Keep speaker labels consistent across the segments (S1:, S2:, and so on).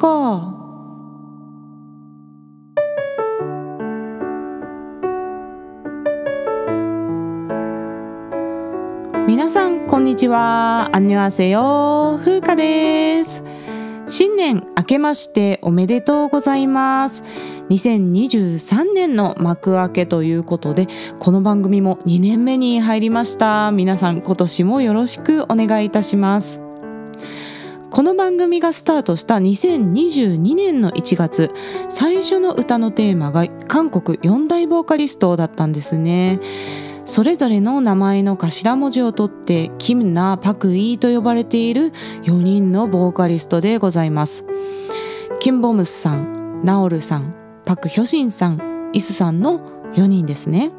S1: か皆さんこんにちは。アンニュアセヨ風花です。新年明けましておめでとうございます。2023年の幕開けということでこの番組も2年目に入りました。皆さん今年もよろしくお願いいたします。この番組がスタートした2022年の1月最初の歌のテーマが韓国4大ボーカリストだったんですね。それぞれの名前の頭文字を取ってキムナ・パク・イーと呼ばれている4人のボーカリストでございます。キム・ボムスさんナオルさんパク・ヒョシンさんイスさんの4人ですね。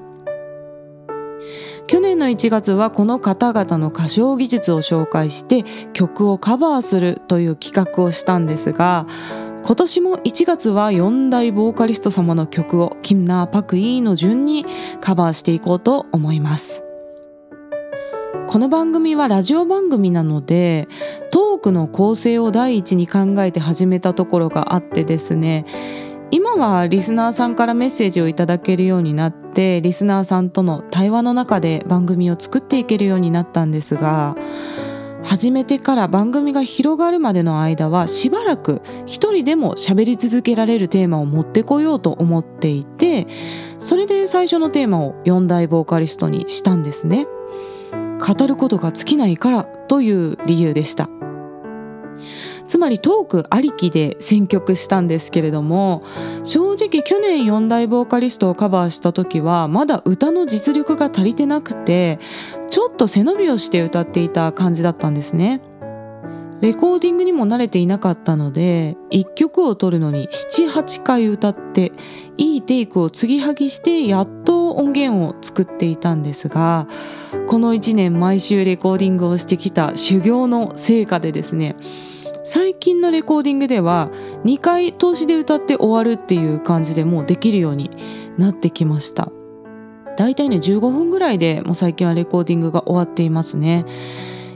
S1: 去年の1月はこの方々の歌唱技術を紹介して曲をカバーするという企画をしたんですが今年も1月は4大ボーカリスト様の曲をキムナー・パク・イーの順にカバーしていこうと思います。この番組はラジオ番組なのでトークの構成を第一に考えて始めたところがあってですね今はリスナーさんからメッセージをいただけるようになってリスナーさんとの対話の中で番組を作っていけるようになったんですが始めてから番組が広がるまでの間はしばらく一人でも喋り続けられるテーマを持ってこようと思っていてそれで最初のテーマを4大ボーカリストにしたんですね。語ることが尽きないからという理由でした。つまりトークありきで選曲したんですけれども正直去年4大ボーカリストをカバーした時はまだ歌の実力が足りてなくてちょっと背伸びをして歌っていた感じだったんですね。レコーディングにも慣れていなかったので1曲を取るのに78回歌っていいテイクを継ぎはぎしてやっと音源を作っていたんですがこの1年毎週レコーディングをしてきた修行の成果でですね最近のレコーディングでは2回通しで歌って終わるっていう感じでもうできるようになってきました。だいたいね15分ぐらいでもう最近はレコーディングが終わっていますね。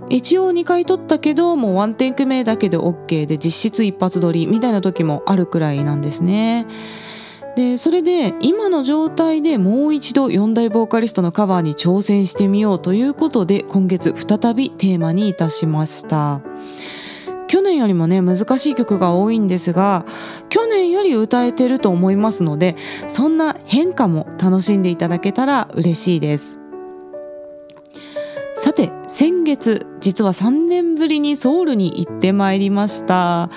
S1: 一応2回撮ったけどもうワンテイク目だけで OK で実質一発撮りみたいな時もあるくらいなんですね。でそれで今の状態でもう一度4大ボーカリストのカバーに挑戦してみようということで今月再びテーマにいたしました。去年よりもね難しい曲が多いんですが去年より歌えてると思いますのでそんな変化も楽しんでいただけたら嬉しいです。さて先月実は3年ぶりにソウルに行ってまいりました。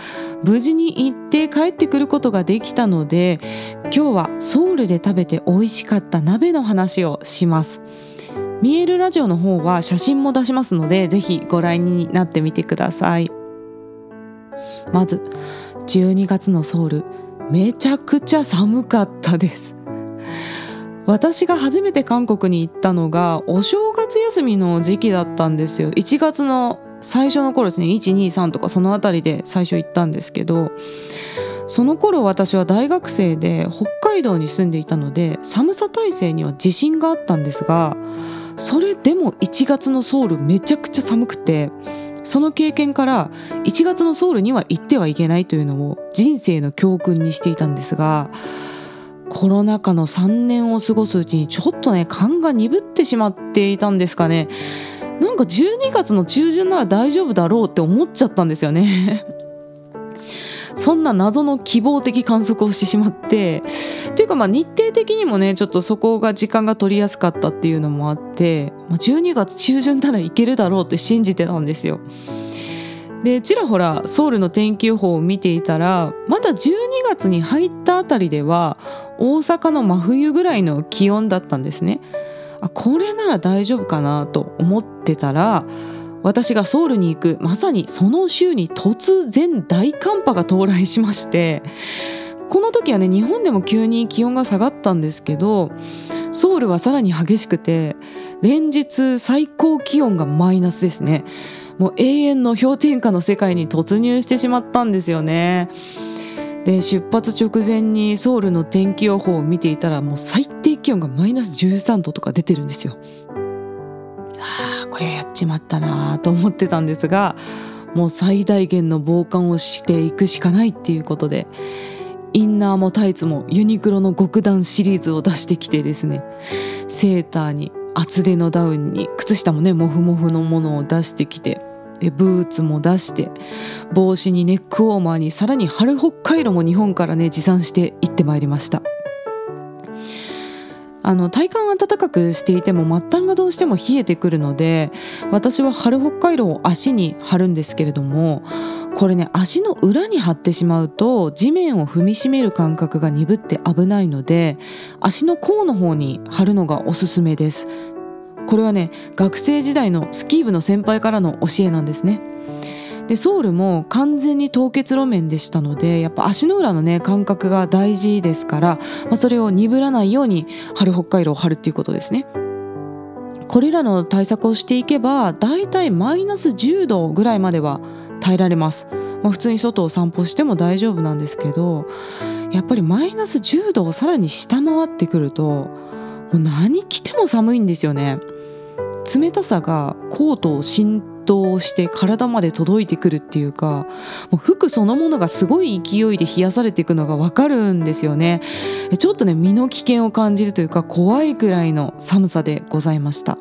S1: 無事に行って帰ってくることができたので今日はソウルで食べて美味しかった鍋の話をします。見えるラジオの方は写真も出しますのでぜひご覧になってみてください。まず12月のソウルめちゃくちゃ寒かったです。私が初めて韓国に行ったのがお正月休みの時期だったんですよ。1月の最初の頃ですね123とかその辺りで最初行ったんですけどその頃私は大学生で北海道に住んでいたので寒さ耐性には自信があったんですがそれでも1月のソウルめちゃくちゃ寒くてその経験から1月のソウルには行ってはいけないというのを人生の教訓にしていたんですがコロナ禍の3年を過ごすうちにちょっとね勘が鈍ってしまっていたんですかね。なんか12月の中旬なら大丈夫だろうって思っちゃったんですよね。そんな謎の希望的観測をしてしまってっていうかまあ日程的にもねちょっとそこが時間が取りやすかったっていうのもあって、まあ、12月中旬ならいけるだろうって信じてたんですよ。でちらほらソウルの天気予報を見ていたらまだ12月に入ったあたりでは大阪の真冬ぐらいの気温だったんですね。あこれなら大丈夫かなと思ってたら私がソウルに行くまさにその週に突然大寒波が到来しましてこの時はね日本でも急に気温が下がったんですけどソウルはさらに激しくて連日最高気温がマイナスですね。もう永遠の氷点下の世界に突入してしまったんですよね。で出発直前にソウルの天気予報を見ていたらもう最低気温がマイナス13度とか出てるんですよ。はあこれやっちまったなと思ってたんですがもう最大限の防寒をしていくしかないっていうことでインナーもタイツもユニクロの極暖シリーズを出してきてですねセーターに厚手のダウンに靴下もねモフモフのものを出してきてでブーツも出して帽子にネックウォーマーにさらに春北海道も日本からね持参して行ってまいりました。あの体感暖かくしていても末端がどうしても冷えてくるので私は春北海道を足に貼るんですけれどもこれね足の裏に貼ってしまうと地面を踏みしめる感覚が鈍って危ないので足の甲の方に貼るのがおすすめです。これはね学生時代のスキー部の先輩からの教えなんですね。でソウルも完全に凍結路面でしたのでやっぱ足の裏のね感覚が大事ですから、まあ、それを鈍らないように春北海道を張るっていうことですね。これらの対策をしていけばだいたいマイナス10度ぐらいまでは耐えられます、まあ、普通に外を散歩しても大丈夫なんですけどやっぱりマイナス10度をさらに下回ってくるともう何着ても寒いんですよね。冷たさがコートを浸透して体まで届いてくるっていうかもう服そのものがすごい勢いで冷やされていくのがわかるんですよね。ちょっとね身の危険を感じるというか怖いくらいの寒さでございました。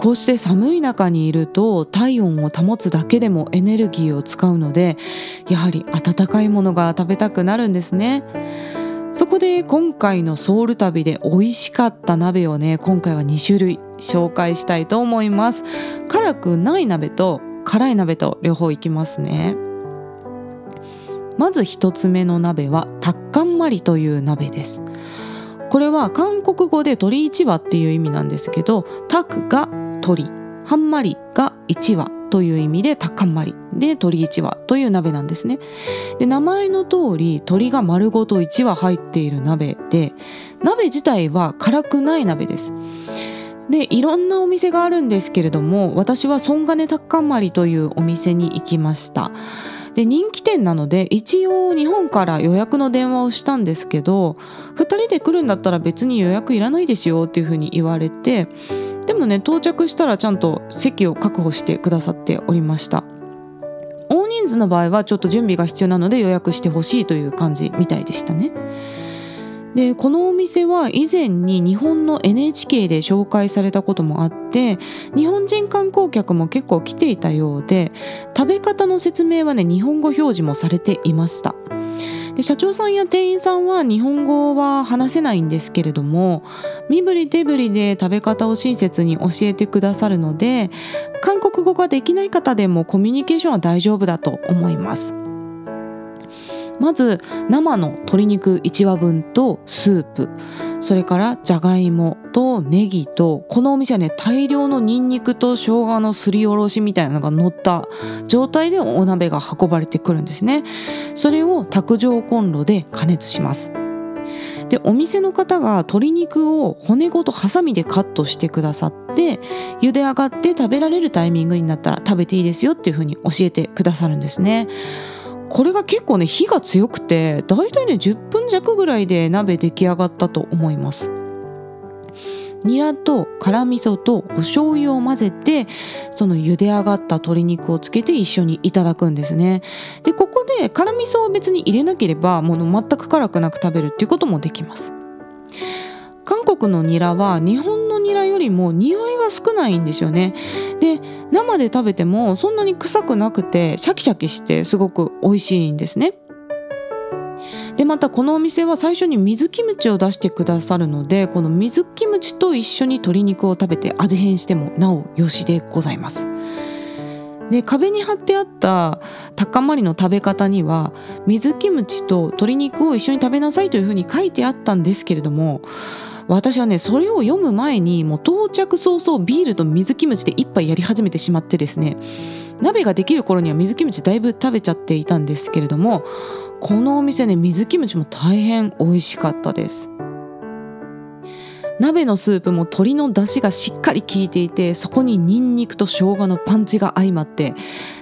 S1: こうして寒い中にいると体温を保つだけでもエネルギーを使うのでやはり温かいものが食べたくなるんですね。そこで今回のソウル旅で美味しかった鍋をね今回は2種類紹介したいと思います。辛くない鍋と辛い鍋と両方いきますね。まず1つ目の鍋はタッカンマリという鍋です。これは韓国語で鶏一羽っていう意味なんですけどタクが鶏ハンマリが1羽という意味でタッカンマリで鶏1羽という鍋なんですね。で名前の通り鶏が丸ごと1羽入っている鍋で鍋自体は辛くない鍋です。でいろんなお店があるんですけれども私はソンガネタッカンマリというお店に行きました。で人気店なので一応日本から予約の電話をしたんですけど2人で来るんだったら別に予約いらないですよっていうふうに言われてでもね到着したらちゃんと席を確保してくださっておりました。大人数の場合はちょっと準備が必要なので予約してほしいという感じみたいでしたね。でこのお店は以前に日本の NHK で紹介されたこともあって日本人観光客も結構来ていたようで食べ方の説明はね日本語表示もされていました。で社長さんや店員さんは日本語は話せないんですけれども身振り手振りで食べ方を親切に教えてくださるので韓国語ができない方でもコミュニケーションは大丈夫だと思います。まず生の鶏肉1羽分とスープ。それからじゃがいもとネギとこのお店はね大量のニンニクと生姜のすりおろしみたいなのが乗った状態でお鍋が運ばれてくるんですね。それを卓上コンロで加熱します。でお店の方が鶏肉を骨ごとハサミでカットしてくださって茹で上がって食べられるタイミングになったら食べていいですよっていう風に教えてくださるんですね。これが結構ね火が強くてだいたいね10分弱ぐらいで鍋出来上がったと思います。ニラと辛味噌とお醤油を混ぜてその茹で上がった鶏肉をつけて一緒にいただくんですね。でここで辛味噌を別に入れなければもう全く辛くなく食べるっていうこともできます。韓国のニラは日本のニラよりも匂いが少ないんですよね。で生で食べてもそんなに臭くなくてシャキシャキしてすごく美味しいんですね。でまたこのお店は最初に水キムチを出してくださるのでこの水キムチと一緒に鶏肉を食べて味変してもなおよしでございます。で壁に貼ってあった高まりの食べ方には水キムチと鶏肉を一緒に食べなさいというふうに書いてあったんですけれども私はねそれを読む前にもう到着早々ビールと水キムチで一杯やり始めてしまってですね鍋ができる頃には水キムチだいぶ食べちゃっていたんですけれどもこのお店ね水キムチも大変美味しかったです。鍋のスープも鶏の出汁がしっかり効いていてそこにニンニクと生姜のパンチが相まって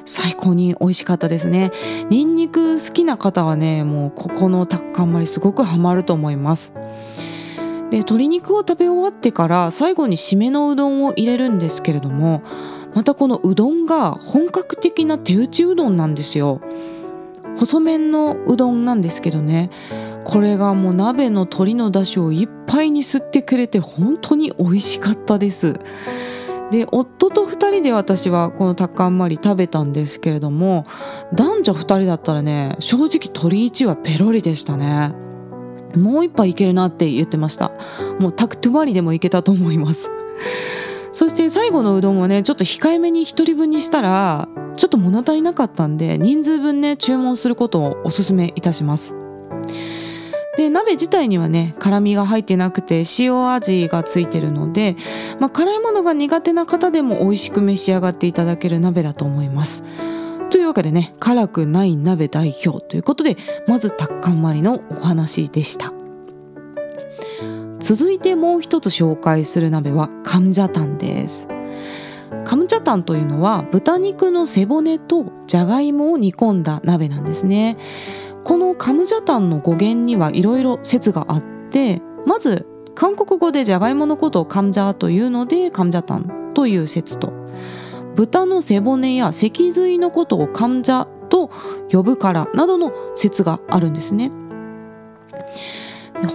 S1: 最高に美味しかったですね。ニンニク好きな方はねもうここのタッカンマリすごくハマると思います。で鶏肉を食べ終わってから最後に締めのうどんを入れるんですけれどもまたこのうどんが本格的な手打ちうどんなんですよ。細麺のうどんなんですけどね。これがもう鍋の鶏の出汁をいっぱいに吸ってくれて本当に美味しかったです。で夫と2人で私はこのタッカンマリ食べたんですけれども男女2人だったらね正直鶏1はペロリでしたね。もう一杯いけるなって言ってました。もうタクトゥマリでもいけたと思います。そして最後のうどんはねちょっと控えめに1人分にしたらちょっと物足りなかったんで人数分ね注文することをおすすめいたします。で鍋自体にはね辛みが入ってなくて塩味がついてるので、まあ、辛いものが苦手な方でも美味しく召し上がっていただける鍋だと思います。というわけでね辛くない鍋代表ということでまずタッカンマリのお話でした。続いてもう一つ紹介する鍋はカムジャタンです。カムチャタンというのは豚肉の背骨とじゃがいもを煮込んだ鍋なんですね。このカムジャタンの語源にはいろいろ説があってまず韓国語でじゃがいものことをカムジャというのでカムジャタンという説と。豚の背骨や脊髄のことをカムジャと呼ぶからなどの説があるんですね。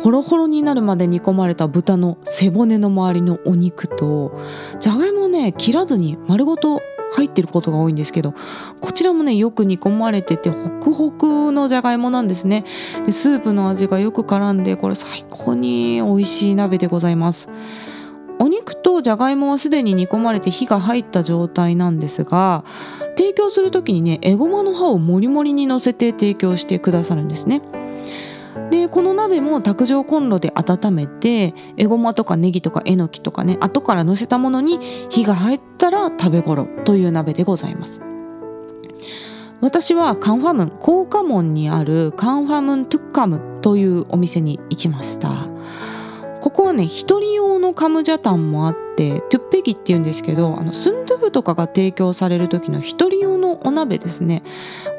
S1: ホロホロになるまで煮込まれた豚の背骨の周りのお肉とじゃがいもね切らずに丸ごと入ってることが多いんですけどこちらもねよく煮込まれててホクホクのじゃがいもなんですねでスープの味がよく絡んでこれ最高に美味しい鍋でございますお肉とじゃがいもはすでに煮込まれて火が入った状態なんですが提供する時にねエゴマの葉をもりもりにのせて提供してくださるんですね。でこの鍋も卓上コンロで温めてエゴマとかネギとかえのきとかね後からのせたものに火が入ったら食べ頃という鍋でございます。私はカンファムン高架門にあるカンファムントゥッカムというお店に行きました。ここはね一人用のカムジャタンもあってトゥッペギっていうんですけどあのスンドゥブとかが提供される時の一人用のお鍋ですね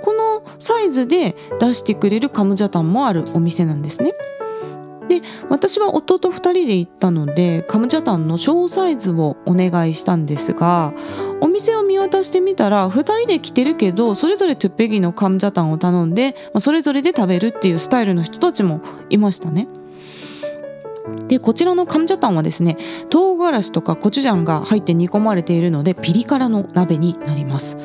S1: このサイズで出してくれるカムジャタンもあるお店なんですねで私は夫と2人で行ったのでカムジャタンの小サイズをお願いしたんですがお店を見渡してみたら2人で来てるけどそれぞれトゥッペギのカムジャタンを頼んで、まあ、それぞれで食べるっていうスタイルの人たちもいましたね。でこちらのカムジャタンはですね唐辛子とかコチュジャンが入って煮込まれているのでピリ辛の鍋になります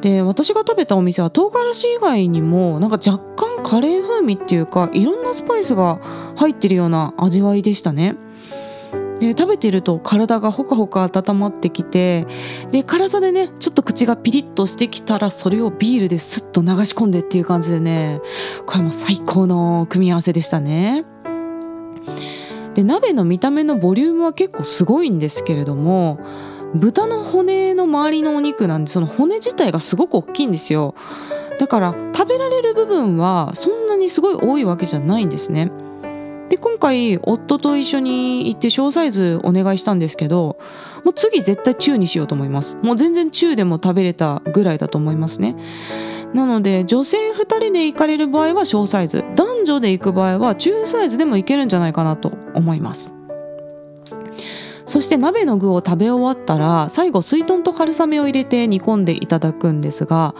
S1: で私が食べたお店は唐辛子以外にもなんか若干カレー風味っていうかいろんなスパイスが入ってるような味わいでしたねで食べてると体がほかほか温まってきてで辛さでねちょっと口がピリッとしてきたらそれをビールでスッと流し込んでっていう感じでねこれも最高の組み合わせでしたね。で鍋の見た目のボリュームは結構すごいんですけれども豚の骨の周りのお肉なんでその骨自体がすごく大きいんですよ。だから食べられる部分はそんなにすごい多いわけじゃないんですね。で今回夫と一緒に行って小サイズお願いしたんですけどもう次絶対中にしようと思います。もう全然中でも食べれたぐらいだと思いますね。なので女性2人で行かれる場合は小サイズ男女で行く場合は中サイズでもいけるんじゃないかなと思います。そして鍋の具を食べ終わったら最後水豚と春雨を入れて煮込んでいただくんですが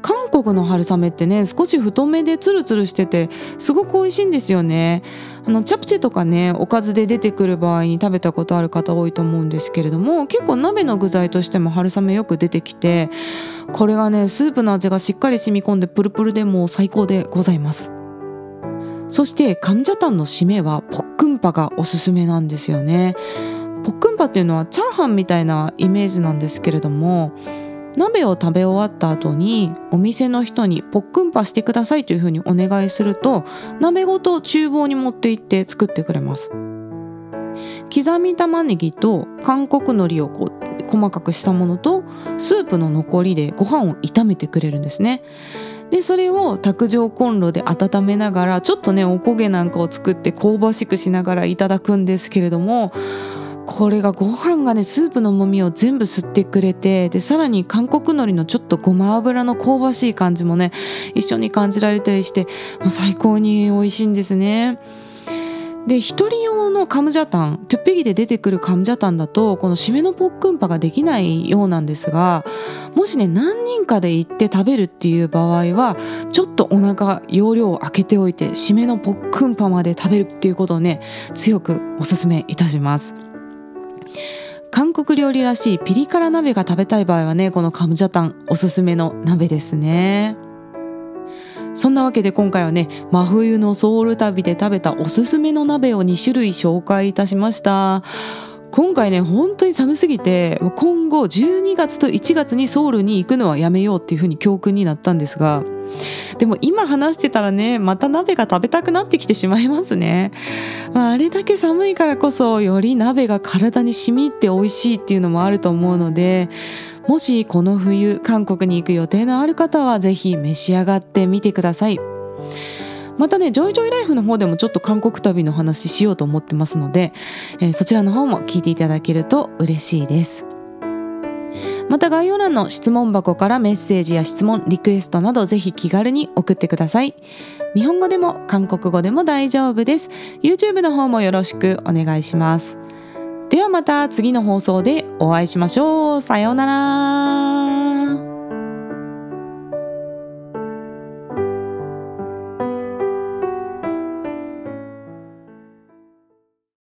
S1: 韓国の春雨ってね少し太めでツルツルしててすごく美味しいんですよね。あのチャプチェとかねおかずで出てくる場合に食べたことある方多いと思うんですけれども結構鍋の具材としても春雨よく出てきてこれがねスープの味がしっかり染み込んでプルプルでもう最高でございます。そしてカムジャタンの締めはポックンパがおすすめなんですよね。ポックンパっていうのはチャーハンみたいなイメージなんですけれども鍋を食べ終わった後にお店の人にポックンパしてくださいというふうにお願いすると鍋ごと厨房に持って行って作ってくれます。刻み玉ねぎと韓国海苔をこう細かくしたものとスープの残りでご飯を炒めてくれるんですね。でそれを卓上コンロで温めながらちょっとねおこげなんかを作って香ばしくしながらいただくんですけれどもこれがご飯がねスープのもみを全部吸ってくれてでさらに韓国海苔のちょっとごま油の香ばしい感じもね一緒に感じられたりして、まあ、最高に美味しいんですね。で一人用のカムジャタントゥッペギで出てくるカムジャタンだとこの締めのポックンパができないようなんですがもしね何人かで行って食べるっていう場合はちょっとお腹容量を空けておいて締めのポックンパまで食べるっていうことをね強くおすすめいたします韓国料理らしいピリ辛鍋が食べたい場合はねこのカムジャタンおすすめの鍋ですね。そんなわけで今回はね真冬のソウル旅で食べたおすすめの鍋を2種類紹介いたしました。今回ね本当に寒すぎて今後12月と1月にソウルに行くのはやめようっていうふうに教訓になったんですがでも今話してたらねまた鍋が食べたくなってきてしまいますね、まあ、あれだけ寒いからこそより鍋が体に染み入って美味しいっていうのもあると思うのでもしこの冬韓国に行く予定のある方はぜひ召し上がってみてください。またねジョイジョイライフの方でもちょっと韓国旅の話しようと思ってますので、えー、そちらの方も聞いていただけると嬉しいです。また概要欄の質問箱からメッセージや質問リクエストなどぜひ気軽に送ってください日本語でも韓国語でも大丈夫です YouTube の方もよろしくお願いしますではまた次の放送でお会いしましょう。さようなら。